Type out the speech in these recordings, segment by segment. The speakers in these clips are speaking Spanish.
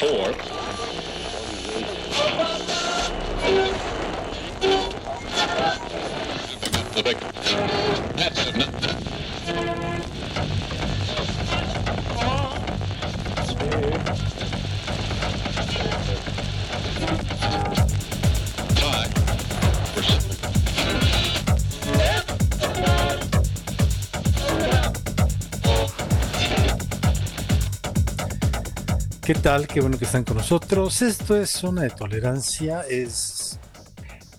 four. That's enough. ¿Qué tal? Qué bueno que están con nosotros. Esto es Zona de Tolerancia, es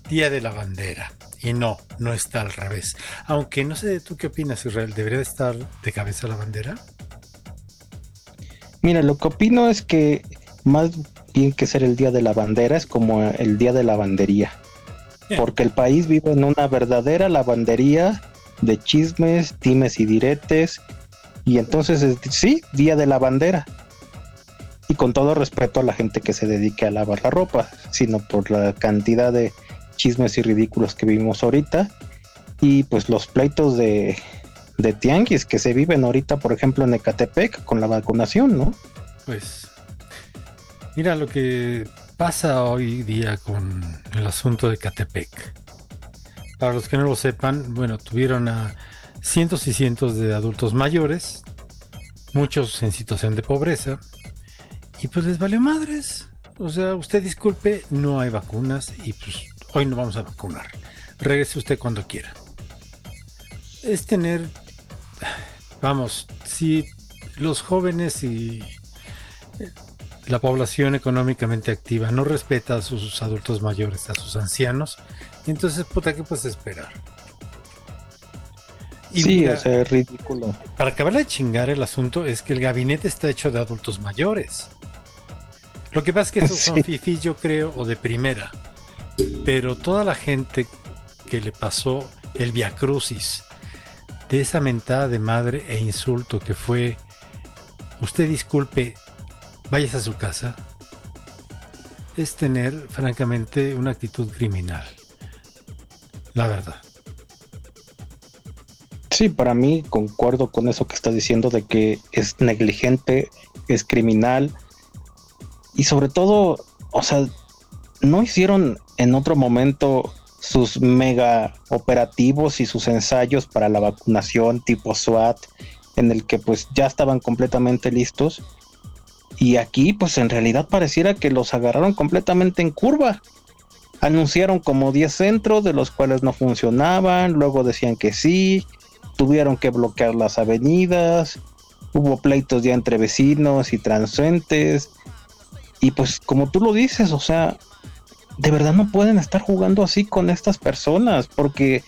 Día de la Bandera. Y no, no está al revés. Aunque no sé tú qué opinas, Israel, ¿debería de estar de cabeza la bandera? Mira, lo que opino es que más bien que ser el día de la bandera es como el día de la lavandería. Bien. Porque el país vive en una verdadera lavandería de chismes, dimes y diretes. Y entonces, es- sí, día de la bandera. Y con todo respeto a la gente que se dedique a lavar la ropa, sino por la cantidad de chismes y ridículos que vivimos ahorita. Y pues los pleitos de, de tianguis que se viven ahorita, por ejemplo, en Ecatepec con la vacunación, ¿no? Pues mira lo que pasa hoy día con el asunto de Catepec. Para los que no lo sepan, bueno, tuvieron a cientos y cientos de adultos mayores, muchos en situación de pobreza, y pues les valió madres. O sea, usted disculpe, no hay vacunas y pues hoy no vamos a vacunar. Regrese usted cuando quiera. Es tener, vamos, si los jóvenes y la población económicamente activa no respeta a sus adultos mayores, a sus ancianos, entonces, puta, ¿qué puedes esperar? Y sí, mira, o sea, es ridículo. para acabar de chingar el asunto es que el gabinete está hecho de adultos mayores. Lo que pasa es que esos son Sí. fifís, yo creo, o de primera. Pero toda la gente que le pasó el viacrucis de esa mentada de madre e insulto que fue, usted disculpe, vayas a su casa, es tener, francamente, una actitud criminal. La verdad. Sí, para mí concuerdo con eso que está diciendo de que es negligente, es criminal y sobre todo, o sea, no hicieron en otro momento sus mega operativos y sus ensayos para la vacunación tipo SWAT en el que pues ya estaban completamente listos y aquí pues en realidad pareciera que los agarraron completamente en curva. Anunciaron como 10 centros de los cuales no funcionaban, luego decían que sí, tuvieron que bloquear las avenidas, hubo pleitos ya entre vecinos y transeúntes. Y pues como tú lo dices, o sea, de verdad no pueden estar jugando así con estas personas porque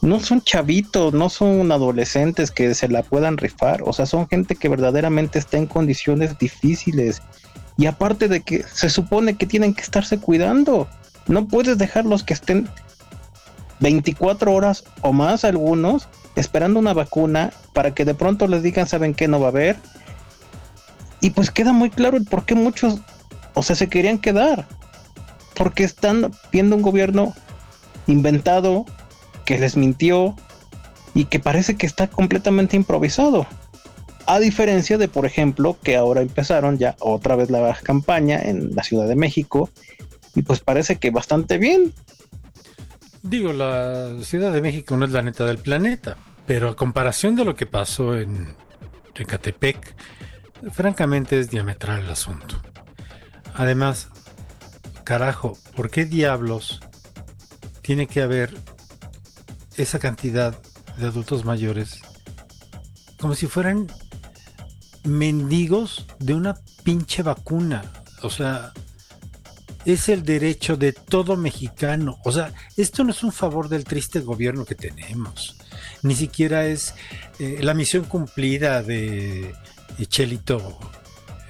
no son chavitos, no son adolescentes que se la puedan rifar, o sea, son gente que verdaderamente está en condiciones difíciles. Y aparte de que se supone que tienen que estarse cuidando, no puedes dejarlos que estén 24 horas o más algunos esperando una vacuna para que de pronto les digan, ¿saben qué no va a haber? Y pues queda muy claro el por qué muchos, o sea, se querían quedar. Porque están viendo un gobierno inventado, que les mintió y que parece que está completamente improvisado. A diferencia de, por ejemplo, que ahora empezaron ya otra vez la campaña en la Ciudad de México y pues parece que bastante bien. Digo, la Ciudad de México no es la neta del planeta, pero a comparación de lo que pasó en Ecatepec, francamente es diametral el asunto. Además, carajo, ¿por qué diablos tiene que haber esa cantidad de adultos mayores como si fueran mendigos de una pinche vacuna? O sea, es el derecho de todo mexicano. O sea, esto no es un favor del triste gobierno que tenemos. Ni siquiera es eh, la misión cumplida de, Chelito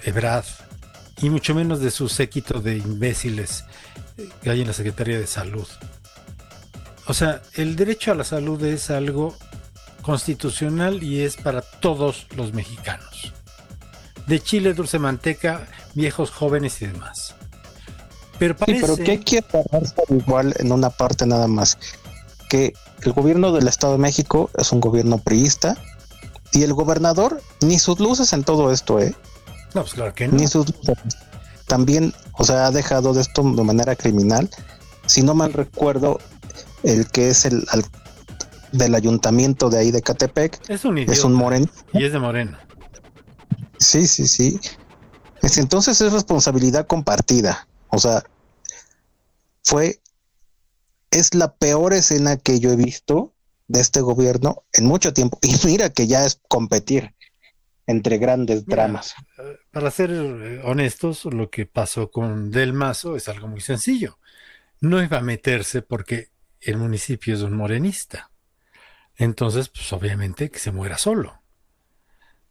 Ebrard. Y mucho menos de su séquito de imbéciles que hay en la Secretaría de Salud. O sea, el derecho a la salud es algo constitucional y es para todos los mexicanos. De chile, dulce manteca, viejos, jóvenes y demás. Pero Sí, parece... pero que hay que agarrarse igual en una parte nada más. Que el gobierno del Estado de México es un gobierno priista y el gobernador ni sus luces en todo esto, ¿eh? No, pues claro que no. Ni sus también, o sea, ha dejado de esto de manera criminal. Si no mal recuerdo, el que es el al- del ayuntamiento de ahí de Catepec Es un idiota. es un moreno. Y es de Moreno. Sí, sí, sí. Es- entonces es responsabilidad compartida. O sea, fue, es la peor escena que yo he visto de este gobierno en mucho tiempo. Y mira que ya es competir entre grandes Mira, dramas. Para ser eh, honestos, lo que pasó con Del Mazo es algo muy sencillo. No iba a meterse porque el municipio es un morenista. Entonces, pues obviamente que se muera solo.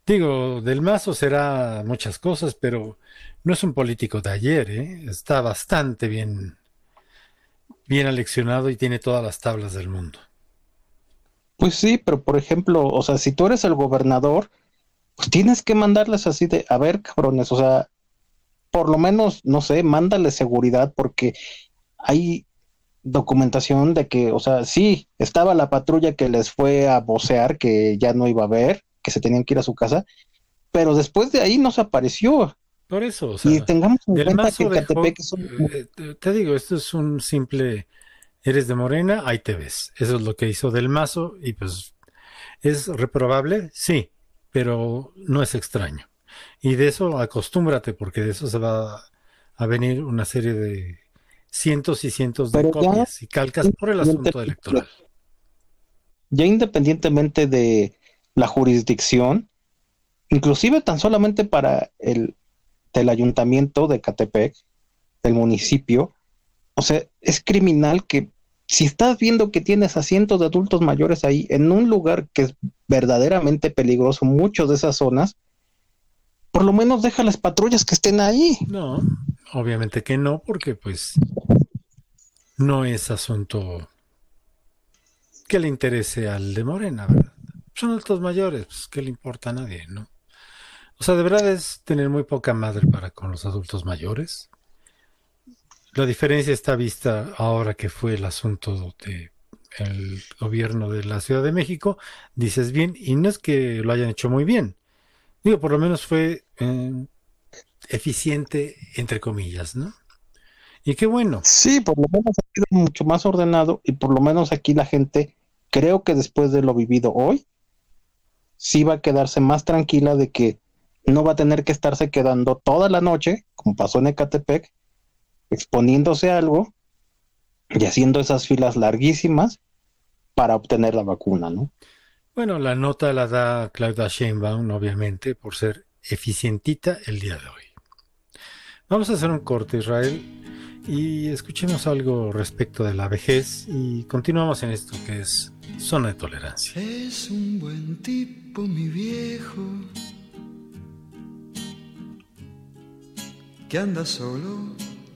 Digo, Del Mazo será muchas cosas, pero no es un político de ayer, ¿eh? Está bastante bien, bien aleccionado y tiene todas las tablas del mundo. Pues sí, pero por ejemplo, o sea, si tú eres el gobernador, pues tienes que mandarles así de, a ver, cabrones, o sea, por lo menos, no sé, mándale seguridad porque hay documentación de que, o sea, sí, estaba la patrulla que les fue a vocear, que ya no iba a ver, que se tenían que ir a su casa, pero después de ahí no se apareció. Por eso, o sea, y tengamos en cuenta que Catepec es un- eh, te digo, esto es un simple, eres de Morena, ahí te ves. Eso es lo que hizo Del Mazo y pues es reprobable, sí, pero no es extraño. Y de eso acostúmbrate porque de eso se va a venir una serie de cientos y cientos de Pero copias y calcas por el asunto electoral. ya independientemente de la jurisdicción, inclusive tan solamente para el del ayuntamiento de Catepec, del municipio, o sea, es criminal que si estás viendo que tienes a cientos de adultos mayores ahí en un lugar que es verdaderamente peligroso, muchos de esas zonas, por lo menos deja las patrullas que estén ahí. No, obviamente que no, porque pues no es asunto que le interese al de Morena, ¿verdad? Son altos mayores, pues ¿qué le importa a nadie, no? O sea, de verdad es tener muy poca madre para con los adultos mayores. La diferencia está vista ahora que fue el asunto de el gobierno de la Ciudad de México, dices bien, y no es que lo hayan hecho muy bien. Digo, por lo menos fue eh, eficiente, entre comillas, ¿no? Y qué bueno. Sí, por lo menos ha sido mucho más ordenado y por lo menos aquí la gente, creo que después de lo vivido hoy, sí va a quedarse más tranquila de que no va a tener que estarse quedando toda la noche, como pasó en Ecatepec, exponiéndose a algo y haciendo esas filas larguísimas para obtener la vacuna, ¿no? Bueno, la nota la da Claudia Sheinbaum, obviamente, por ser eficientita el día de hoy. Vamos a hacer un corte, Israel, y escuchemos algo respecto de la vejez y continuamos en esto que es zona de tolerancia. Es un buen tipo, mi viejo, que anda solo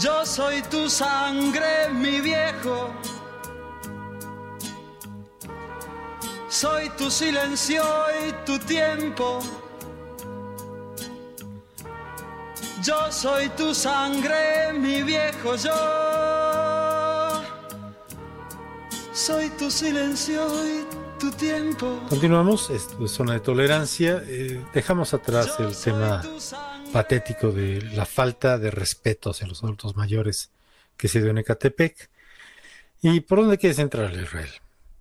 Yo soy tu sangre, mi viejo. Soy tu silencio y tu tiempo. Yo soy tu sangre, mi viejo. Yo soy tu silencio y tu tiempo. Continuamos, es zona de tolerancia. Eh, dejamos atrás el tema patético de la falta de respeto hacia los adultos mayores que se dio en Ecatepec. ¿Y por dónde quieres entrar, Israel?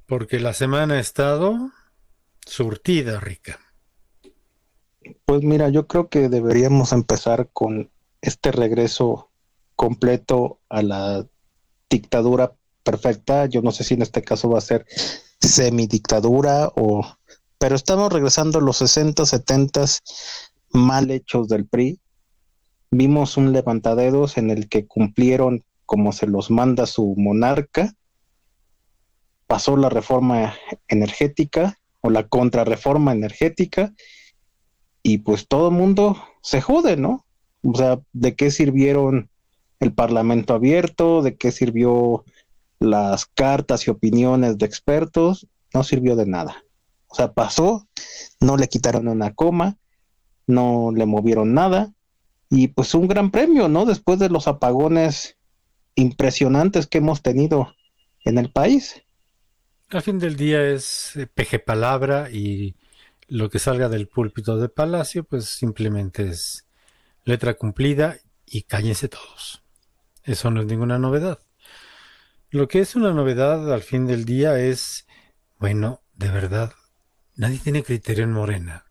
Porque la semana ha estado surtida, rica. Pues mira, yo creo que deberíamos empezar con este regreso completo a la dictadura perfecta. Yo no sé si en este caso va a ser semidictadura o... Pero estamos regresando a los 60, 70 mal hechos del PRI. Vimos un levantadedos en el que cumplieron como se los manda su monarca. Pasó la reforma energética o la contrarreforma energética y pues todo el mundo se jode, ¿no? O sea, ¿de qué sirvieron el Parlamento abierto? ¿De qué sirvió las cartas y opiniones de expertos? No sirvió de nada. O sea, pasó, no le quitaron una coma, no le movieron nada y pues un gran premio, ¿no? Después de los apagones impresionantes que hemos tenido en el país. Al fin del día es eh, peje palabra y lo que salga del púlpito de Palacio pues simplemente es letra cumplida y cállense todos. Eso no es ninguna novedad. Lo que es una novedad al fin del día es, bueno, de verdad, nadie tiene criterio en Morena.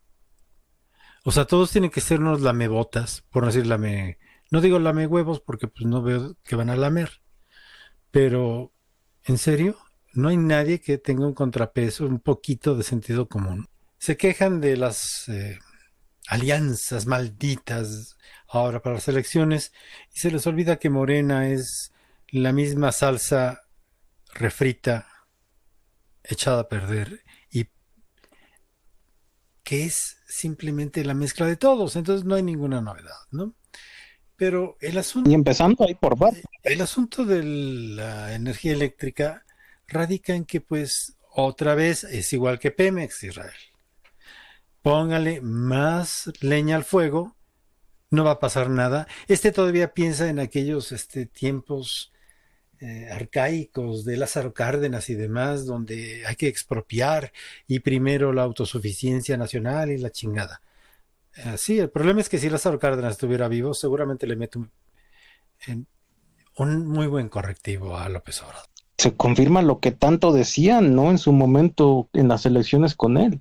O sea, todos tienen que ser unos lamebotas, por no decir lame. No digo lame huevos porque pues no veo que van a lamer. Pero, ¿en serio? No hay nadie que tenga un contrapeso, un poquito de sentido común. Se quejan de las eh, alianzas malditas ahora para las elecciones y se les olvida que Morena es la misma salsa refrita echada a perder y que es simplemente la mezcla de todos, entonces no hay ninguna novedad, ¿no? Pero el asunto... Y empezando ahí por. El asunto de la energía eléctrica radica en que pues otra vez es igual que Pemex, Israel. Póngale más leña al fuego, no va a pasar nada. Este todavía piensa en aquellos este, tiempos eh, arcaicos de Lázaro Cárdenas y demás, donde hay que expropiar y primero la autosuficiencia nacional y la chingada. Eh, sí, el problema es que si Lázaro Cárdenas estuviera vivo, seguramente le mete un, un muy buen correctivo a López Obrador. Se confirma lo que tanto decían, ¿no? En su momento en las elecciones con él.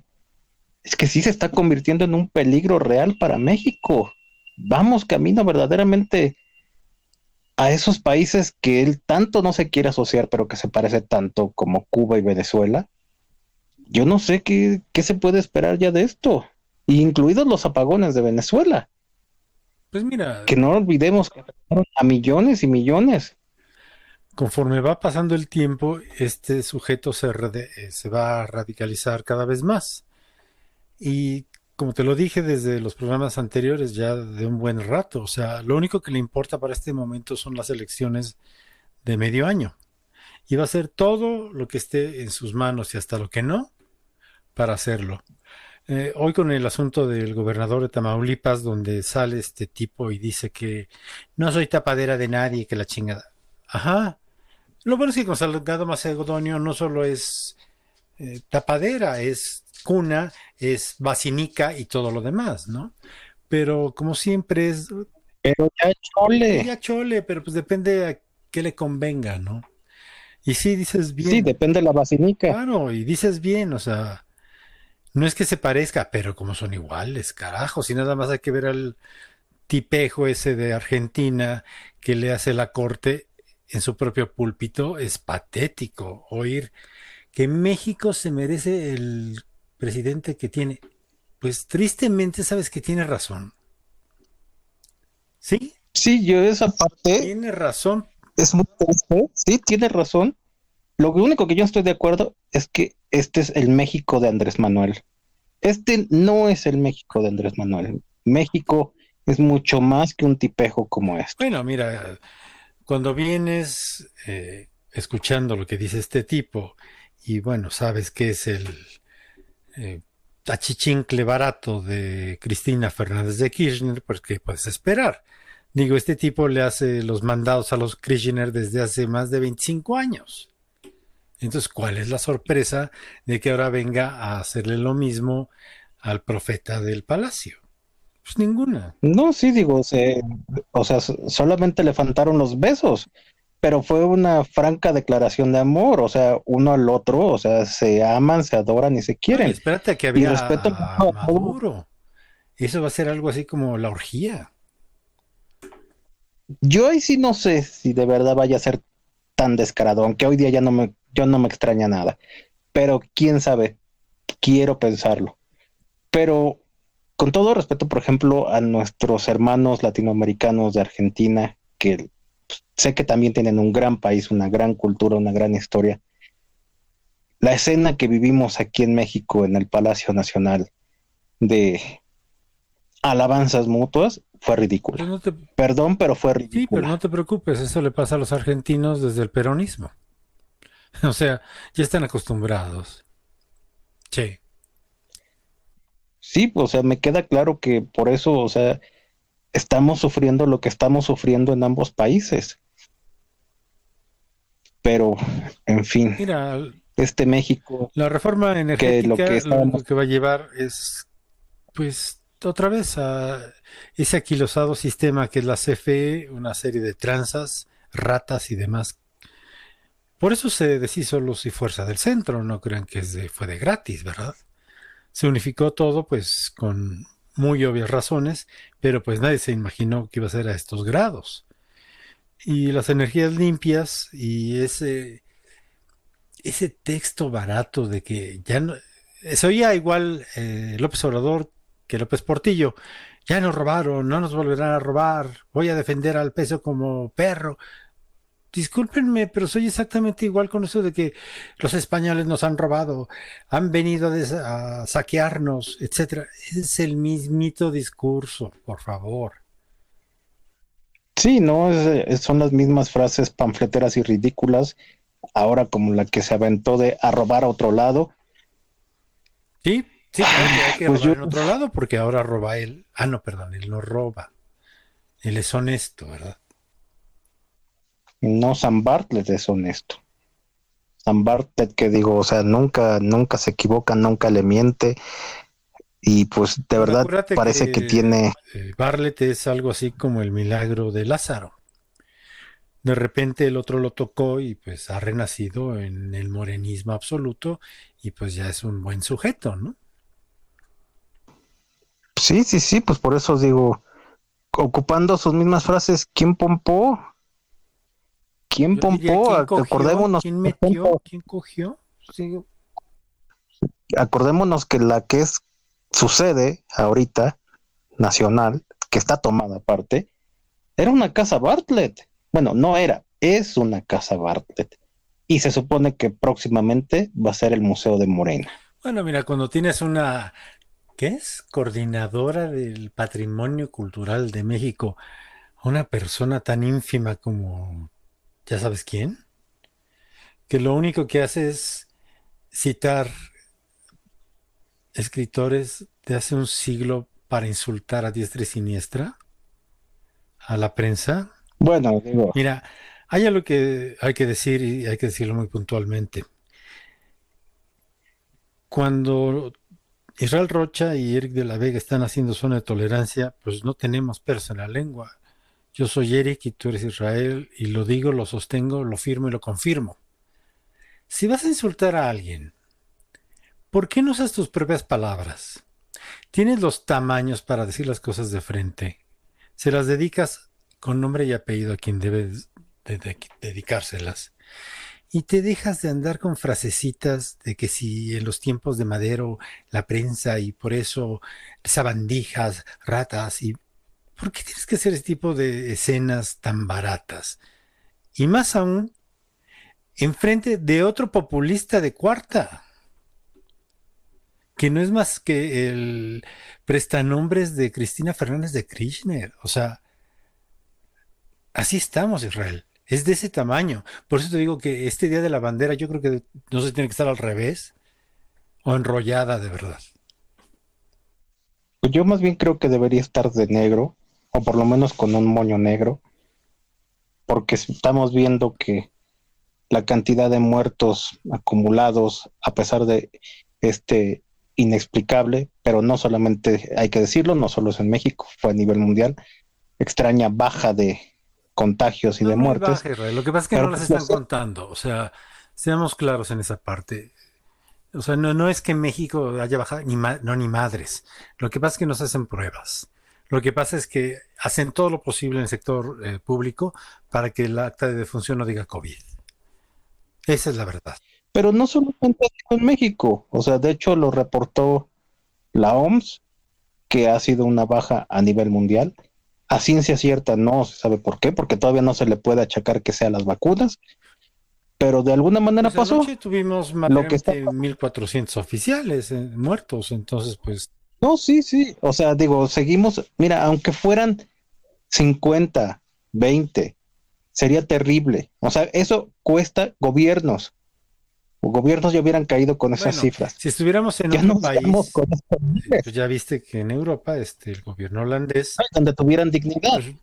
Es que sí se está convirtiendo en un peligro real para México. Vamos camino verdaderamente a esos países que él tanto no se quiere asociar, pero que se parece tanto como Cuba y Venezuela, yo no sé qué, qué se puede esperar ya de esto, incluidos los apagones de Venezuela. Pues mira, Que no olvidemos que afectaron a millones y millones. conforme va pasando el tiempo, este sujeto se, eh, se va a radicalizar cada vez más. Y como te lo dije desde los programas anteriores, ya de un buen rato, o sea, lo único que le importa para este momento son las elecciones de medio año. Y va a hacer todo lo que esté en sus manos y hasta lo que no para hacerlo. Eh, hoy con el asunto del gobernador de Tamaulipas, donde sale este tipo y dice que no soy tapadera de nadie, que la chingada. Ajá. Lo bueno es que con Salgado Macedonio no solo es eh, tapadera, es cuna, es basinica y todo lo demás, ¿no? Pero como siempre es Pero ya chole. Ya chole, pero pues depende a qué le convenga, ¿no? Y sí, dices bien. Sí, depende de la vacinica. Claro, y dices bien, o sea, no es que se parezca, pero como son iguales, carajo, si nada más hay que ver al tipejo ese de Argentina que le hace la corte en su propio púlpito, es patético oír que México se merece el presidente que tiene. Pues tristemente sabes que tiene razón. ¿Sí? Sí, yo esa parte Tiene razón. es muy triste. Sí, tiene razón. Lo único que yo estoy de acuerdo es que este es el México de Andrés Manuel. Este no es el México de Andrés Manuel. México es mucho más que un tipejo como este. Bueno, mira, cuando vienes eh, escuchando lo que dice este tipo y bueno, sabes que es el eh, achichincle barato de Cristina Fernández de Kirchner, pues ¿qué puedes esperar? Digo, este tipo le hace los mandados a los Kirchner desde hace más de 25 años. Entonces, ¿cuál es la sorpresa de que ahora venga a hacerle lo mismo al profeta del palacio? Pues ninguna. No, sí, digo, se- o sea, so- solamente le faltaron los besos, pero fue una franca declaración de amor, o sea, uno al otro, o sea, se aman, se adoran y se quieren. espérate que había respeto a. Maduro. Eso va a ser algo así como la orgía. Yo ahí sí no sé si de verdad vaya a ser tan descarado, aunque hoy día ya no me, yo no me extraña nada, pero quién sabe, quiero pensarlo. Pero con todo respeto, por ejemplo, a nuestros hermanos latinoamericanos de Argentina, que sé que también tienen un gran país, una gran cultura, una gran historia. La escena que vivimos aquí en México, en el Palacio Nacional, de alabanzas mutuas, fue ridícula. Pero no te- Perdón, pero fue sí, ridícula. pero no te preocupes, eso le pasa a los argentinos desde el peronismo. O sea, ya están acostumbrados. Sí. Sí, o sea, me queda claro que por eso, o sea, estamos sufriendo lo que estamos sufriendo en ambos países. Pero, en fin, Mira, este México, la reforma energética lo que lo estábamos- que va a llevar es, pues, otra vez a ese aquilosado sistema que es la CFE, una serie de tranzas, ratas y demás. Por eso se deshizo Luz y Fuerza del Centro, no crean que es de- fue de gratis, ¿verdad? Se unificó todo, pues, con muy obvias razones, pero pues nadie se imaginó que iba a ser a estos grados. Y las energías limpias y ese, ese texto barato de que ya no, se oía igual eh, López Obrador que López Portillo. Ya nos robaron, no nos volverán a robar, voy a defender al peso como perro. Discúlpenme, pero soy exactamente igual con eso de que los españoles nos han robado, han venido a, a saquearnos, etcétera. Es el mismito discurso, por favor. Sí, ¿no? Es- es- son las mismas frases panfleteras y ridículas, ahora como la que se aventó de a robar a otro lado. Sí, sí, hay que Pues robar yo- en otro lado porque ahora roba él. Ah, no, perdón, él no roba. Él es honesto, ¿verdad? No, San Bartlett es honesto. San Bartlett que digo, o sea, nunca, nunca se equivoca, nunca le miente. Y pues de verdad Acuérdate parece que, tiene, eh, Bartlett es algo así como el milagro de Lázaro. De repente el otro lo tocó y pues ha renacido en el morenismo absoluto y pues ya es un buen sujeto, ¿no? sí, sí, sí, pues por eso digo, ocupando sus mismas frases, ¿quién pompó? ¿Quién Yo pompó? ¿quién cogió? Acordémonos, ¿Quién metió? ¿Quién cogió? Sí, acordémonos que la que es sucede ahorita, nacional, que está tomada aparte, era una casa Bartlett. Bueno, no era, es una casa Bartlett. Y se supone que próximamente va a ser el Museo de Morena. Bueno, mira, cuando tienes una, ¿qué es? Coordinadora del Patrimonio Cultural de México, una persona tan ínfima como, ya sabes quién, que lo único que hace es citar escritores de hace un siglo para insultar a diestra y siniestra a la prensa. Bueno, digo, Mira, hay algo que hay que decir y hay que decirlo muy puntualmente. Cuando Israel Rocha y Eric de la Vega están haciendo zona de tolerancia, pues no tenemos pelos en la lengua. Yo soy Eric y tú eres Israel y lo digo, lo sostengo, lo firmo y lo confirmo. Si vas a insultar a alguien, ¿por qué no usas tus propias palabras? Tienes los tamaños para decir las cosas de frente. Se las dedicas con nombre y apellido a quien debes de- de- dedicárselas. Y te dejas de andar con frasecitas de que si en los tiempos de Madero la prensa y por eso sabandijas, ratas y... ¿Por qué tienes que hacer ese tipo de escenas tan baratas? Y más aún, enfrente de otro populista de cuarta, que no es más que el prestanombres de Cristina Fernández de Kirchner. O sea, así estamos, Israel. Es de ese tamaño. Por eso te digo que este Día de la Bandera yo creo que no se tiene que estar al revés o enrollada de verdad. Pues yo más bien creo que debería estar de negro, o por lo menos con un moño negro, porque estamos viendo que la cantidad de muertos acumulados, a pesar de este inexplicable, pero no solamente hay que decirlo, no solo es en México, fue a nivel mundial, extraña baja de contagios y No, de muertes. baja. Lo que pasa es que Pero no las pues, están contando. O sea, seamos claros en esa parte. O sea, no, no es que México haya bajado, ni no, ni madres. Lo que pasa es que no se hacen pruebas. Lo que pasa es que hacen todo lo posible en el sector eh, público para que el acta de defunción no diga COVID. Esa es la verdad. Pero no solamente en México, o sea, de hecho lo reportó la OMS, que ha sido una baja a nivel mundial. A ciencia cierta no se sabe por qué, porque todavía no se le puede achacar que sea las vacunas, pero de alguna manera Pues pasó. tuvimos más Lo que está de 1.400 oficiales eh, muertos, entonces pues No, sí, sí, o sea, digo, seguimos, mira, aunque fueran 50, 20, sería terrible. O sea, eso cuesta gobiernos. Gobiernos ya hubieran caído con esas Bueno, cifras. si estuviéramos en Ya otro país, con pues ya viste que en Europa este, el gobierno holandés donde tuvieran dignidad. pues,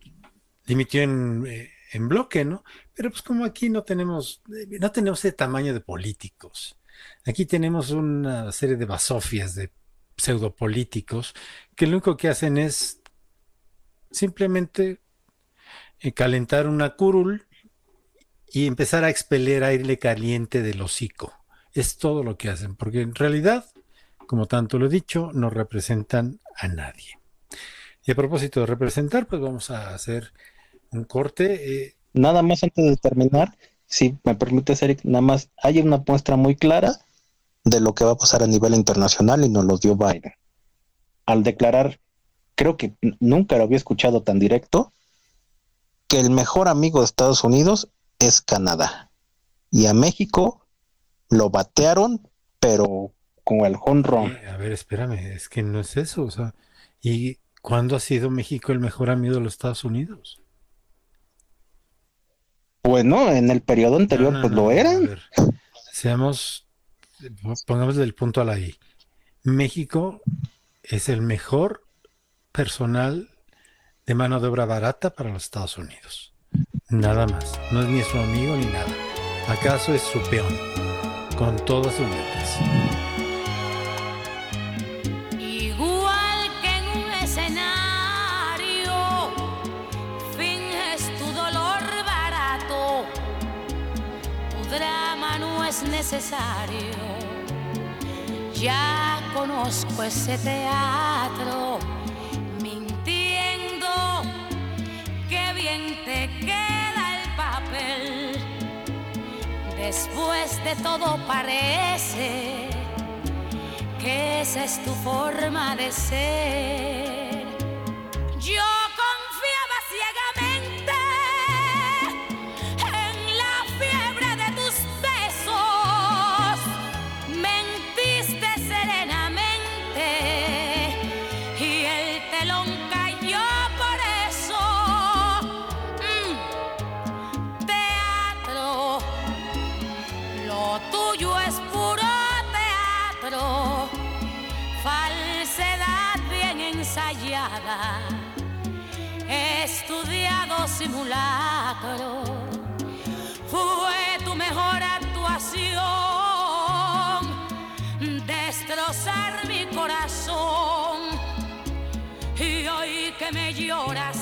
dimitió en, eh, en bloque, ¿no? Pero pues como aquí no tenemos, eh, no tenemos ese tamaño de políticos. Aquí tenemos una serie de basofias de pseudopolíticos que lo único que hacen es simplemente eh, calentar una curul y empezar a expeler aire caliente del hocico. Es todo lo que hacen, porque en realidad, como tanto lo he dicho, no representan a nadie. Y a propósito de representar, pues vamos a hacer un corte. eh, Nada más antes de terminar, si me permites, Eric, nada más hay una muestra muy clara de lo que va a pasar a nivel internacional y nos lo dio Biden. Al declarar, creo que nunca lo había escuchado tan directo, que el mejor amigo de Estados Unidos es Canadá. Y a México lo batearon, pero con el honrón. eh, a ver, espérame, es que no es eso. O sea, ¿y cuándo ha sido México el mejor amigo de los Estados Unidos? Bueno, en el periodo anterior, No, no, pues no, lo a eran. ver, seamos, pongamos el punto a la I. México es el mejor personal de mano de obra barata para los Estados Unidos. Nada más. No es ni su amigo ni nada. ¿Acaso es su peón? Con todas sus letras. Igual que en un escenario, finges tu dolor barato, tu drama no es necesario. Ya conozco ese teatro, Después de todo parece que esa es tu forma de ser. Yo estudiado simulacro. Fue tu mejor actuación, destrozar mi corazón. Y hoy que me lloras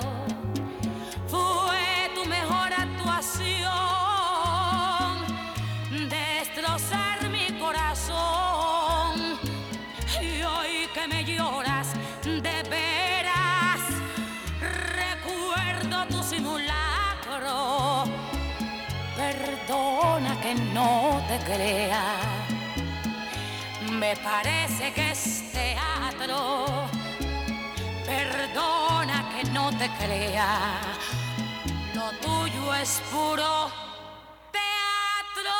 Que no te crea. Me parece que es teatro. Perdona que no te crea. Lo tuyo es puro teatro.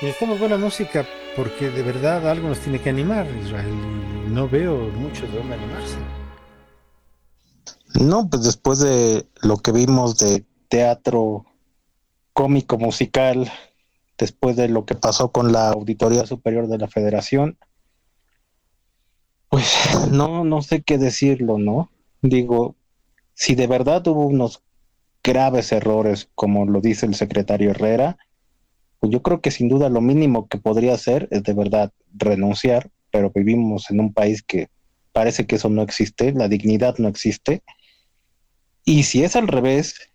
Necesitamos buena música porque de verdad algo nos tiene que animar, Israel. No veo mucho de dónde animarse. No, pues después de lo que vimos de teatro cómico musical, después de lo que pasó con la Auditoría Superior de la Federación, pues no, no sé qué decirlo, ¿no? Digo, si de verdad hubo unos graves errores, como lo dice el secretario Herrera, pues yo creo que sin duda lo mínimo que podría hacer es de verdad renunciar, pero vivimos en un país que parece que eso no existe, la dignidad no existe. Y si es al revés,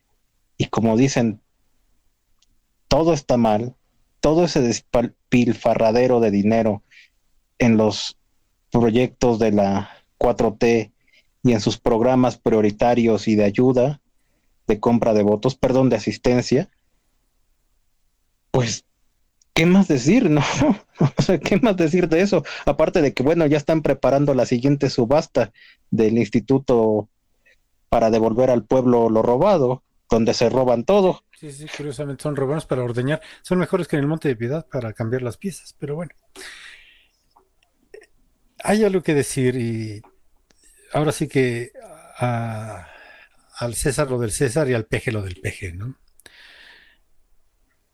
y como dicen, todo está mal, todo ese despilfarradero de dinero en los proyectos de la 4T y en sus programas prioritarios y de ayuda, de compra de votos, perdón, de asistencia, pues, ¿qué más decir? No, o sea, ¿qué más decir de eso? Aparte de que, bueno, ya están preparando la siguiente subasta del Instituto para devolver al pueblo lo robado, donde se roban todo. Sí, sí, curiosamente son robados para ordeñar. Son mejores que en el Monte de Piedad para cambiar las piezas, pero bueno. Hay algo que decir y ahora sí que a- al César lo del César y al peje lo del peje, ¿no?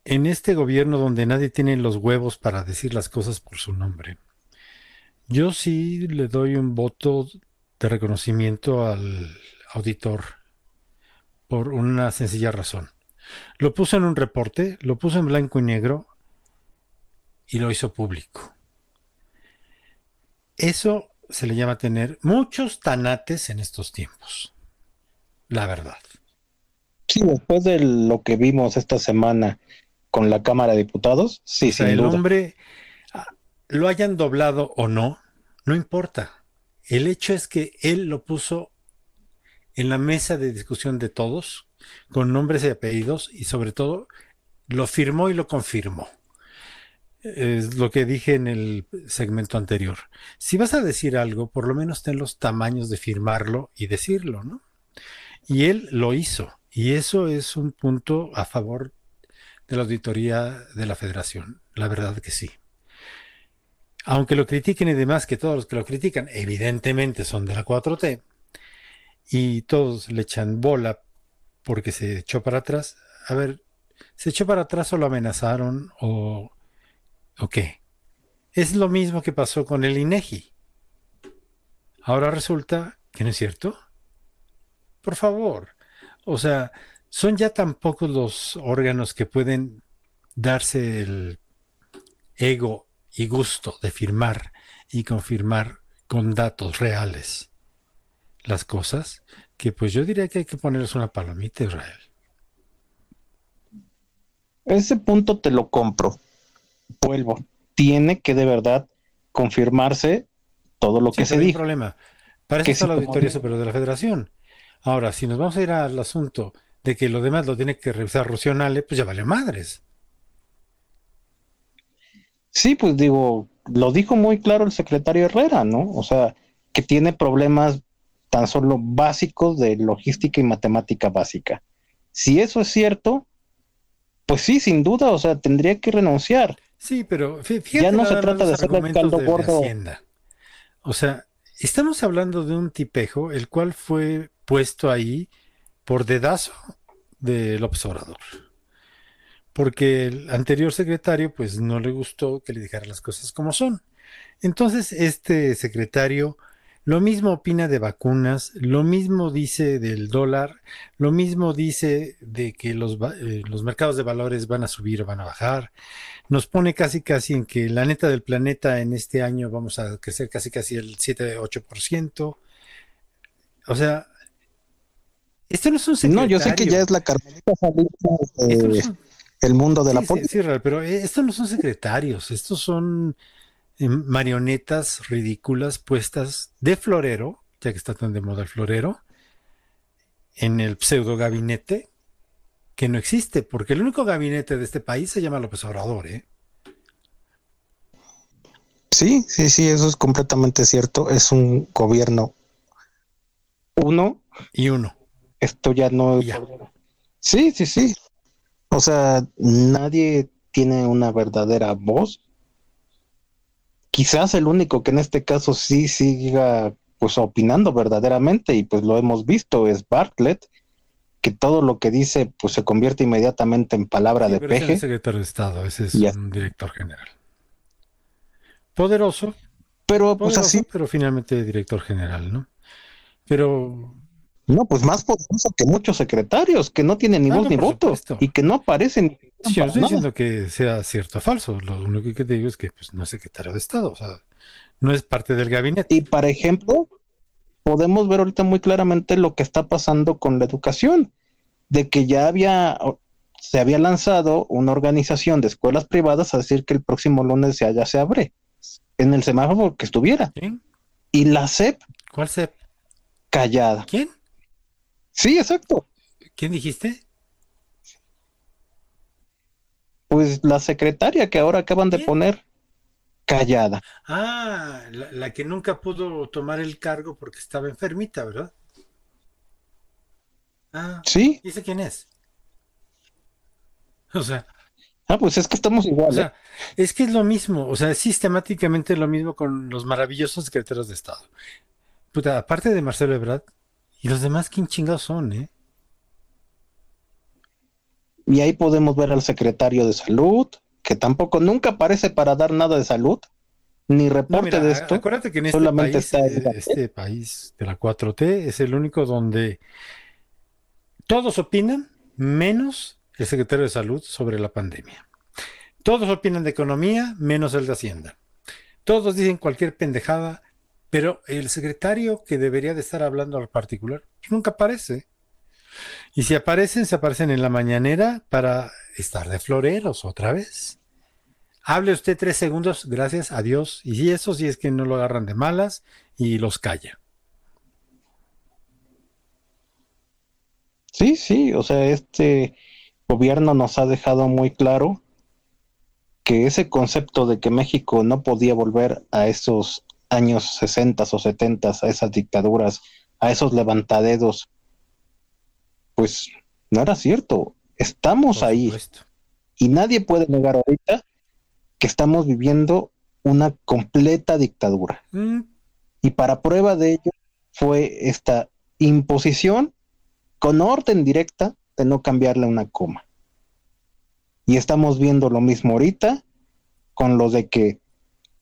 En este gobierno donde nadie tiene los huevos para decir las cosas por su nombre, yo sí le doy un voto de reconocimiento al auditor por una sencilla razón. Lo puso en un reporte, lo puso en blanco y negro y lo hizo público. Eso se le llama tener muchos tanates en estos tiempos. La verdad. Sí, después de lo que vimos esta semana con la Cámara de Diputados, sí, o sea, sin el duda. hombre, ah, lo hayan doblado o no, no importa. El hecho es que él lo puso en la mesa de discusión de todos, con nombres y apellidos, y sobre todo lo firmó y lo confirmó. Es lo que dije en el segmento anterior. Si vas a decir algo, por lo menos ten los tamaños de firmarlo y decirlo, ¿no? Y él lo hizo. Y eso es un punto a favor de la auditoría de la federación. La verdad que sí. Aunque lo critiquen y demás, que todos los que lo critican evidentemente son de la 4T, y todos le echan bola porque se echó para atrás. A ver, ¿se echó para atrás o lo amenazaron o, qué? Es lo mismo que pasó con el INEGI. Ahora resulta que no es cierto. Por favor. O sea, son ya tan pocos los órganos que pueden darse el ego y gusto de firmar y confirmar con datos reales las cosas, que pues yo diría que hay que ponerles una palomita, Israel. Ese punto te lo compro. Vuelvo. Tiene que de verdad confirmarse todo lo Sí, que se dijo. problema. Para Que eso está sí, la Auditoría. Superior de la Federación. Ahora, si nos vamos a ir al asunto de que lo demás lo tiene que revisar Rocío Nale, pues ya vale madres. Sí, pues digo, lo dijo muy claro el secretario Herrera, ¿no? O sea, que tiene problemas tan solo básicos de logística y matemática básica. Si eso es cierto, pues sí, sin duda, o sea, tendría que renunciar. Sí, pero fí- fíjate Ya no se trata de los hacerle el caldo gordo. Hacienda. O sea, estamos hablando de un tipejo, el cual fue puesto ahí por dedazo del observador. Porque el anterior secretario, pues no le gustó que le dijera las cosas como son. Entonces, este secretario lo mismo opina de vacunas, lo mismo dice del dólar, lo mismo dice de que los, eh, los mercados de valores van a subir o van a bajar. Nos pone casi casi en que la neta del planeta en este año vamos a crecer casi casi el 7-8%. O sea, esto no es un secretario. No, yo sé que ya es la carmelita de el mundo de la política. Sí, sí, pero estos no son secretarios, estos son marionetas ridículas puestas de florero, ya que está tan de moda el florero, en el pseudo gabinete que no existe, porque el único gabinete de este país se llama López Obrador, ¿eh? Sí, sí, sí, eso es completamente cierto. Es un gobierno uno y uno. Esto ya no es. Sí, sí, sí. O sea, nadie tiene una verdadera voz quizás el único que en este caso sí siga pues opinando verdaderamente y pues lo hemos visto es Bartlett que todo lo que dice pues se convierte inmediatamente en palabra de peje. Es el secretario de Estado, ese es un director general. Poderoso, pero pues así, pero finalmente director general, ¿no? Pero no, pues más poderoso que muchos secretarios que no tienen ni voz ni voto y que no aparecen. Sí, yo no estoy diciendo que sea cierto o falso. Lo único que te digo es que pues, no es secretario de Estado, o sea, no es parte del gabinete. Y, por ejemplo, podemos ver ahorita muy claramente lo que está pasando con la educación, de que ya había, se había lanzado una organización de escuelas privadas a decir que el próximo lunes ya, ya se abre, en el semáforo que estuviera. Y la CEP. ¿Cuál CEP? Callada. ¿Quién? Sí, exacto. ¿Quién dijiste? Pues la secretaria que ahora acaban de poner callada. Ah, la, que nunca pudo tomar el cargo porque estaba enfermita, ¿verdad? Ah, sí. ¿Y quién es? O sea. Ah, pues es que estamos igual. O sea, ¿eh? es que es lo mismo, o sea, es sistemáticamente lo mismo con los maravillosos secretarios de Estado. Puta, aparte de Marcelo Ebrard, ¿Y los demás quién chingados son, eh? Y ahí podemos ver al secretario de salud, que tampoco nunca aparece para dar nada de salud, ni reporte de esto. Acuérdate que en este país, eh, este país de la 4T es el único donde todos opinan, menos el secretario de salud sobre la pandemia. Todos opinan de economía, menos el de Hacienda. Todos dicen cualquier pendejada, pero el secretario que debería de estar hablando al particular pues, nunca aparece. Y si aparecen, se aparecen en la mañanera para estar de floreros otra vez. Hable usted tres segundos, gracias a Dios. Y eso si es que no lo agarran de malas y los calla. Sí, sí, o sea, este gobierno nos ha dejado muy claro que ese concepto de que México no podía volver a esos años 60 o 70 a esas dictaduras, a esos levantadedos, pues no era cierto. Estamos ahí. Y nadie puede negar ahorita que estamos viviendo una completa dictadura. Mm. Y para prueba de ello fue esta imposición con orden directa de no cambiarle una coma. Y estamos viendo lo mismo ahorita con lo de que,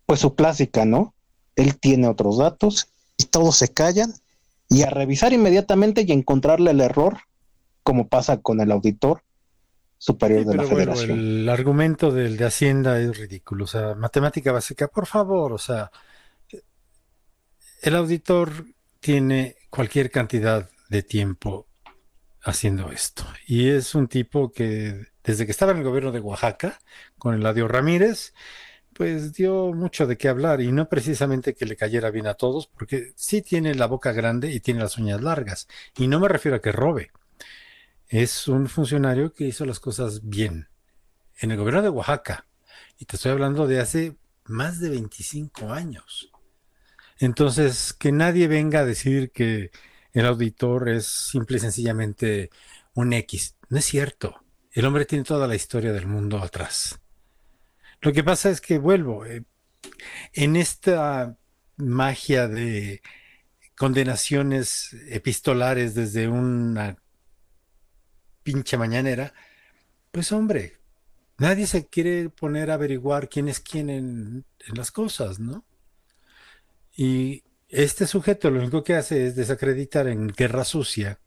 pues su clásica, ¿no? él tiene otros datos y todos se callan y a revisar inmediatamente y encontrarle el error, como pasa con el auditor superior de la federación. el argumento del de Hacienda es ridículo, o sea, matemática básica, por favor, o sea, el auditor tiene cualquier cantidad de tiempo haciendo esto. Y es un tipo que desde que estaba en el gobierno de Oaxaca, con el Adio Ramírez, pues dio mucho de qué hablar y no precisamente que le cayera bien a todos, porque sí tiene la boca grande y tiene las uñas largas. Y no me refiero a que robe. Es un funcionario que hizo las cosas bien. En el gobierno de Oaxaca. Y te estoy hablando de hace más de 25 años. Entonces, que nadie venga a decir que el auditor es simple y sencillamente un X. No es cierto. El hombre tiene toda la historia del mundo atrás. Lo que pasa es que vuelvo, eh, en esta magia de condenaciones epistolares desde una pinche mañanera, pues hombre, nadie se quiere poner a averiguar quién es quién en, las cosas, ¿no? Y este sujeto lo único que hace es desacreditar en guerra sucia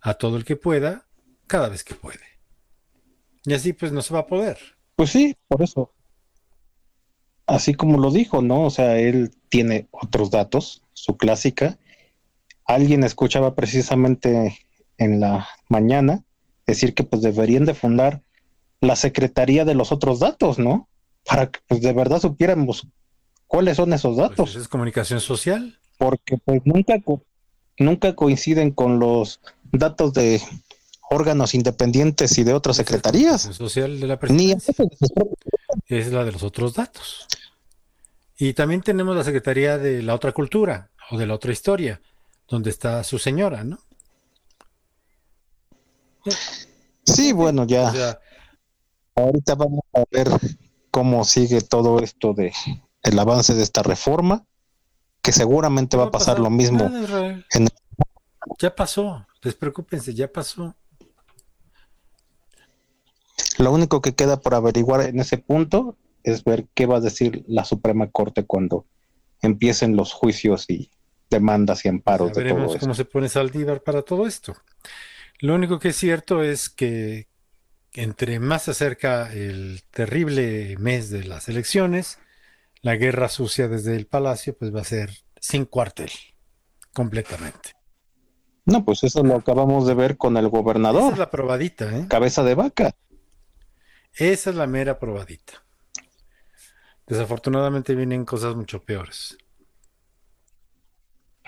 a todo el que pueda, cada vez que puede. Y así pues no se va a poder. Pues sí, por eso. Así como lo dijo, ¿no? O sea, él tiene otros datos, su clásica. Alguien escuchaba precisamente en la mañana decir que pues deberían de fundar la Secretaría de los otros datos, ¿no? Para que pues de verdad supiéramos cuáles son esos Pues datos, es comunicación social. porque pues nunca, co- nunca coinciden con los datos de órganos independientes y de otras secretarías. Comunicación social de la Ni es la de los otros datos. Y también tenemos la Secretaría de la otra cultura o de la otra historia, donde está su señora, ¿no? Sí, bueno, ya ahorita vamos a ver cómo sigue todo esto de el avance de esta reforma, que seguramente va a pasar lo mismo. Ya pasó, despreocúpense, ya pasó. Lo único que queda por averiguar en ese punto es ver qué va a decir la Suprema Corte cuando empiecen los juicios y demandas y amparos Ya de veremos todo esto. cómo se pone Saldívar para todo esto. Lo único que es cierto es que entre más se acerca el terrible mes de las elecciones, la guerra sucia desde el palacio pues va a ser sin cuartel, completamente. No, pues eso lo acabamos de ver con el Esa gobernador, es la probadita, ¿eh? cabeza de vaca. Esa es la mera probadita. Desafortunadamente vienen cosas mucho peores.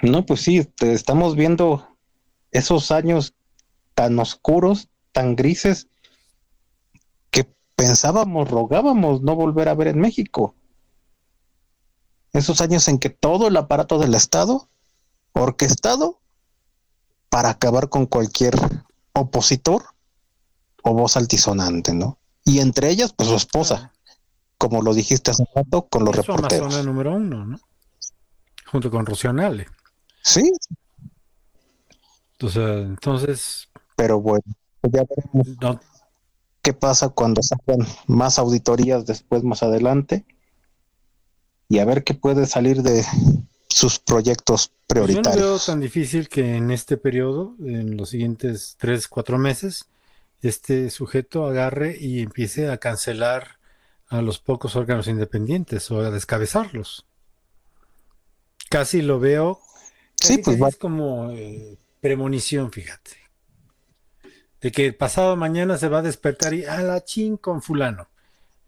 No, pues sí, te estamos viendo esos años tan oscuros, tan grises, que pensábamos, rogábamos no volver a ver en México. Esos años en que todo el aparato del Estado, orquestado para acabar con cualquier opositor o voz altisonante, ¿no? Y entre ellas, pues su esposa, como lo dijiste hace rato, con los Es su amazona reporteros. número uno, ¿no? Junto con Rocío Nale. Sí, O sea, entonces, pero bueno, pues ya veremos no, qué pasa cuando sacan más auditorías después más adelante y a ver qué puede salir de sus proyectos pues yo no veo prioritarios. tan difícil que en este periodo, en los siguientes tres, cuatro meses, este sujeto agarre y empiece a cancelar a los pocos órganos independientes o a descabezarlos. Casi lo veo, Sí, pues casi va- es como eh, premonición, fíjate. De que pasado mañana se va a despertar y a la chin con fulano,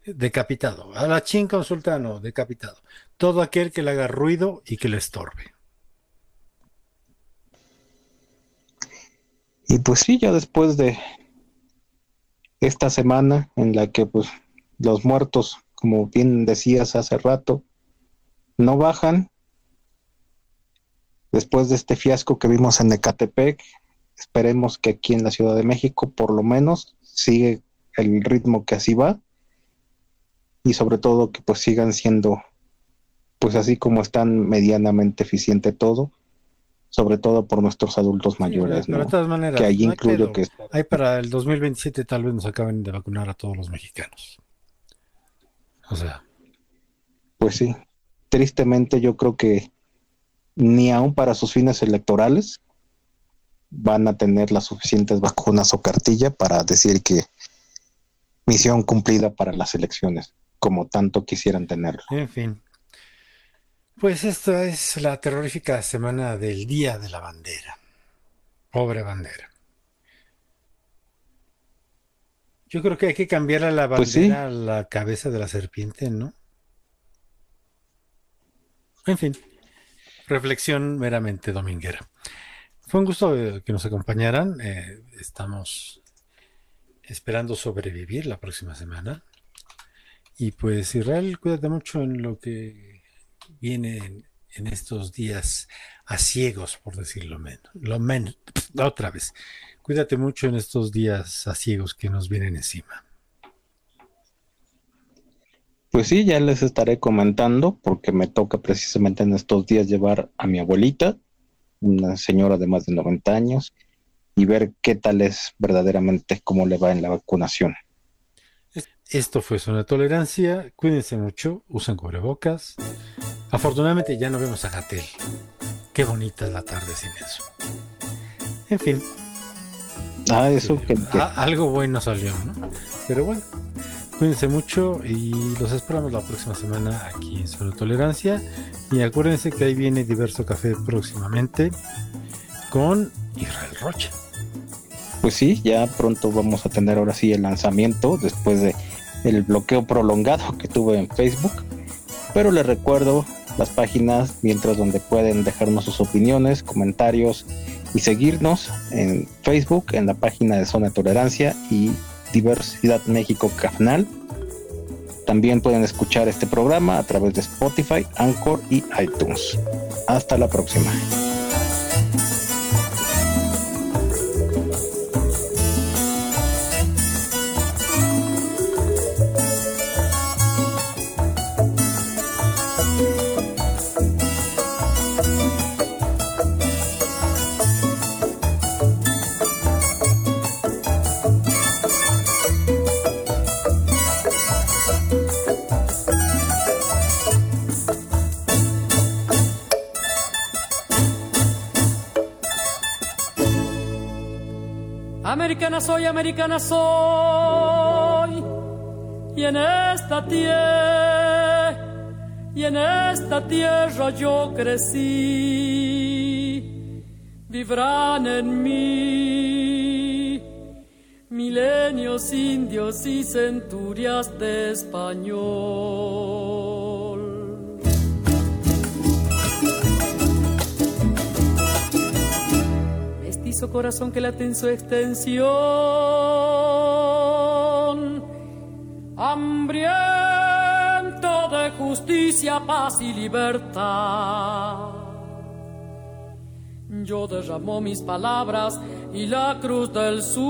decapitado, a la chin con sultano, decapitado. Todo aquel que le haga ruido y que le estorbe. Y pues sí, ya después de esta semana en la que pues los muertos, como bien decías hace rato, no bajan, después de este fiasco que vimos en Ecatepec, esperemos que aquí en la Ciudad de México por lo menos sigue el ritmo que así va y sobre todo que pues sigan siendo pues así como están medianamente eficiente todo, sobre todo por nuestros adultos mayores, Sí, ¿no? de todas maneras, que ahí no hay incluyo que Ahí para el 2027 tal vez nos acaben de vacunar a todos los mexicanos. O sea, Pues sí, tristemente yo creo que ni aún para sus fines electorales van a tener las suficientes vacunas o cartilla para decir que misión cumplida para las elecciones, como tanto quisieran tenerlo. en fin. Pues esta es la terrorífica semana del Día de la Bandera. Pobre bandera. Yo creo que hay que cambiarle la bandera Pues sí. a la cabeza de la serpiente, ¿no? En fin, reflexión meramente dominguera. Fue un gusto eh, que nos acompañaran. eh, estamos esperando sobrevivir la próxima semana. Y pues Israel, cuídate mucho en lo que viene en, en estos días a ciegos, por decirlo menos. Lo menos, otra vez. Cuídate mucho en estos días a ciegos que nos vienen encima. Pues sí, ya les estaré comentando porque me toca precisamente en estos días llevar a mi abuelita, una señora de más de 90 años, y ver qué tal es verdaderamente cómo le va en la vacunación. Esto fue Zona Tolerancia. Cuídense mucho, usen cubrebocas. Afortunadamente ya no vemos a Gatel. Qué bonita es la tarde sin eso. En fin. Ah, eso que, que- a- algo bueno salió, ¿no? Pero bueno, cuídense mucho y los esperamos la próxima semana aquí en de Tolerancia. Y acuérdense que ahí viene Diverso Café próximamente con Israel Rocha. Pues sí, ya pronto vamos a tener ahora sí el lanzamiento después de el bloqueo prolongado que tuve en Facebook. Pero les recuerdo las páginas mientras donde pueden dejarnos sus opiniones, comentarios y seguirnos en Facebook en la página de Zona de Tolerancia y Diversidad México Cafnal. También pueden escuchar este programa a través de Spotify, Anchor y iTunes. Hasta la próxima. Soy, americana soy. Y en esta tierra, y en esta tierra yo crecí. Vivrán en mí milenios indios y centurias de español. Corazón que late en su extensión, hambriento de justicia, paz y libertad. Yo derramó mis palabras y la cruz del sur.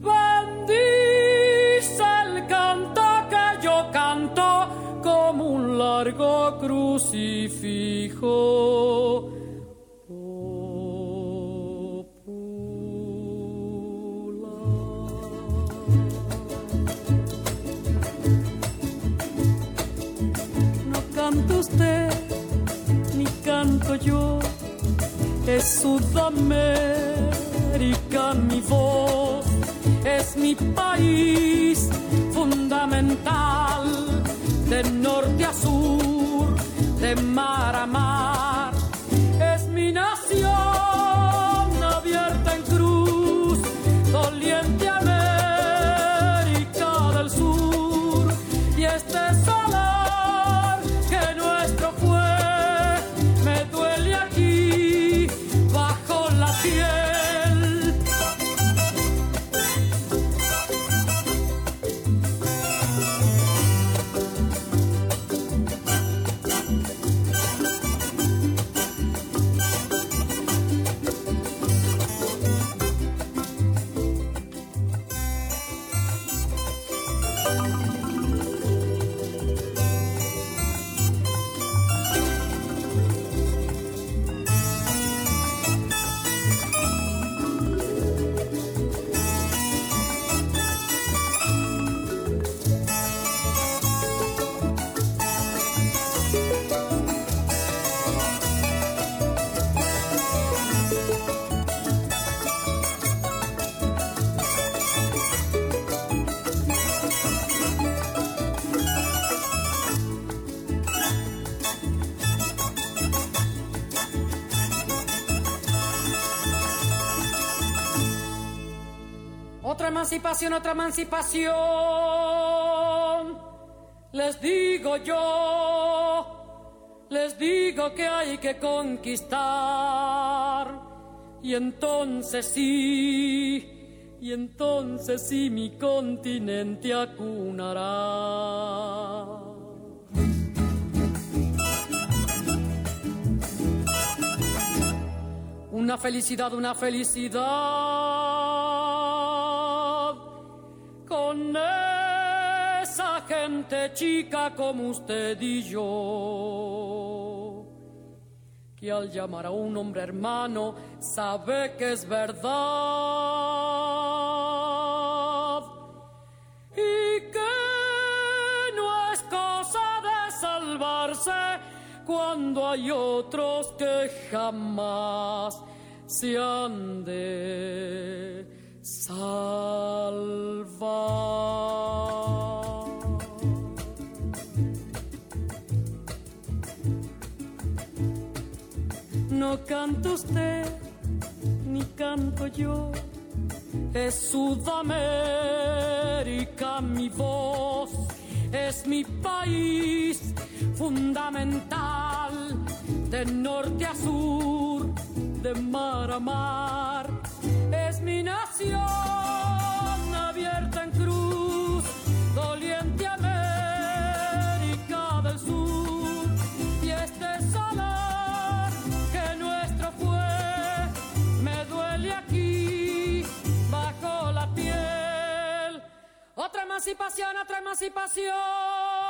Bendice el canto que yo canto como un largo crucifijo. Es Sudamérica mi voz, es mi país fundamental, de norte a sur, de mar a mar, es mi nación emancipación, otra emancipación. Les digo yo, les digo que hay que conquistar. Y entonces sí, y entonces sí mi continente acunará. Una felicidad, una felicidad chica como usted y yo, que al llamar a un hombre hermano sabe que es verdad y que no es cosa de salvarse cuando hay otros que jamás se han de salvar. No canta usted, ni canto yo, es Sudamérica mi voz, es mi país fundamental, de norte a sur, de mar a mar, es mi nación emancipación, otra emancipación.